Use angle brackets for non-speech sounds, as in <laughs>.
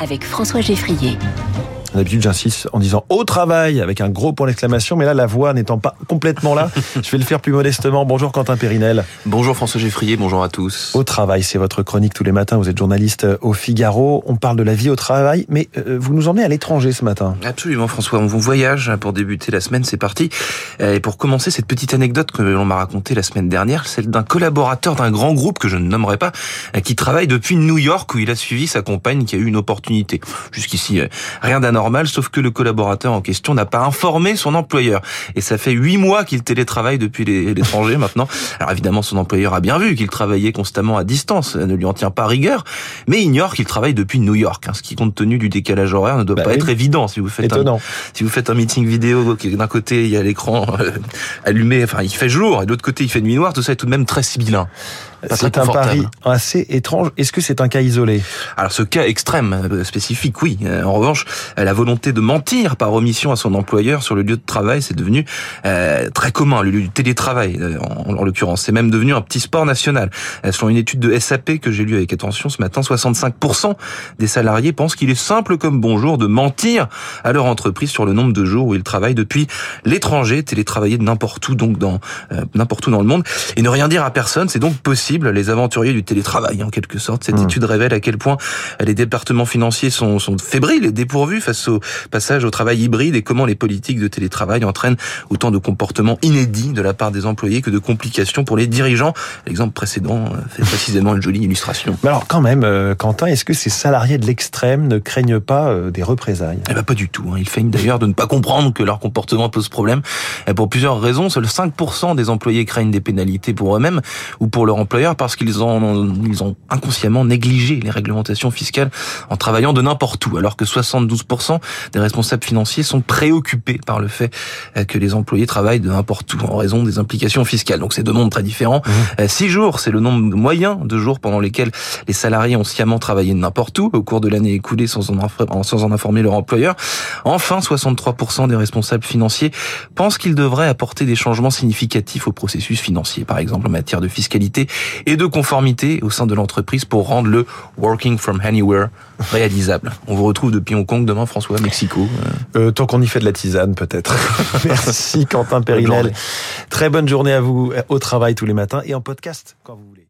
avec François Geffrier. D'habitude, j'insiste en disant au travail avec un gros point d'exclamation, mais là, la voix n'étant pas complètement là, <laughs> je vais le faire plus modestement. Bonjour Quentin Périnel. Bonjour François Geffrier, bonjour à tous. Au travail, c'est votre chronique tous les matins. Vous êtes journaliste au Figaro. On parle de la vie au travail, mais euh, vous nous emmenez à l'étranger ce matin. Absolument François, on voyage pour débuter la semaine, c'est parti. Et pour commencer, cette petite anecdote que l'on m'a racontée la semaine dernière, celle d'un collaborateur d'un grand groupe que je ne nommerai pas, qui travaille depuis New York où il a suivi sa compagne qui a eu une opportunité. Jusqu'ici, euh, rien d'anormal, sauf que le collaborateur en question n'a pas informé son employeur. Et ça fait huit mois qu'il télétravaille depuis l'étranger maintenant. Alors évidemment, son employeur a bien vu qu'il travaillait constamment à distance, ne lui en tient pas rigueur, mais ignore qu'il travaille depuis New York, hein, ce qui compte tenu du décalage horaire ne doit bah pas être évident si vous faites Étonnant. un, si vous faites un meeting vidéo d'un côté il y a l'écran euh, allumé, enfin il fait jour, et de l'autre côté il fait nuit noire, tout ça est tout de même très sibyllin. C'est un pari assez étrange. Est-ce que c'est un cas isolé? Alors ce cas extrême, euh, spécifique, oui. Euh, en revanche, la volonté de mentir par omission à son employeur sur le lieu de travail, c'est devenu euh, très commun, le lieu du télétravail euh, en, en l'occurrence. C'est même devenu un petit sport national. selon une étude de SAP que j'ai lue avec attention ce matin, 65% des salariés pensent qu'il est simple comme bonjour de mentir à leur entreprise sur le nombre de jours où ils travaillent depuis l'étranger, télétravailler de n'importe où, donc dans n'importe où dans le monde, et ne rien dire à personne, c'est donc possible les aventuriers du télétravail en quelque sorte. Cette hmm. étude révèle à quel point les départements financiers sont, sont fébriles et dépourvus face au passage au travail hybride et comment les politiques de télétravail entraînent autant de comportements inédits de la part des employés que de complications pour les dirigeants. L'exemple précédent euh, fait précisément une jolie illustration. Mais alors quand même, euh, Quentin, est-ce que ces salariés de l'extrême ne craignent pas euh, des représailles? Eh ben pas du tout. Hein. Ils feignent d'ailleurs de ne pas comprendre que leur comportement pose problème. Pour plusieurs raisons, seuls 5% des employés craignent des pénalités pour eux-mêmes ou pour leur employeur parce qu'ils ont, ils ont inconsciemment négligé les réglementations fiscales en travaillant de n'importe où, alors que 72% des responsables financiers sont préoccupés par le fait euh, que les employés travaillent de n'importe où en raison des implications fiscales. Donc c'est deux nombres très différents. Mmh. Euh, six jours, c'est le nombre moyen de jours pendant lesquels les salariés ont sciemment travaillé de n'importe où au cours de l'année écoulée sans en, sans en informer leur employeur. Enfin, 63% des responsables financiers pensent qu'ils devraient apporter des changements significatifs au processus financier, par exemple en matière de fiscalité et de conformité au sein de l'entreprise pour rendre le working from anywhere réalisable. <laughs> On vous retrouve depuis Hong Kong demain, François, Mexico. Euh, tant qu'on y fait de la tisane, peut-être. <laughs> Merci Quentin Périnel. Très bonne journée à vous au travail tous les matins et en podcast quand vous voulez.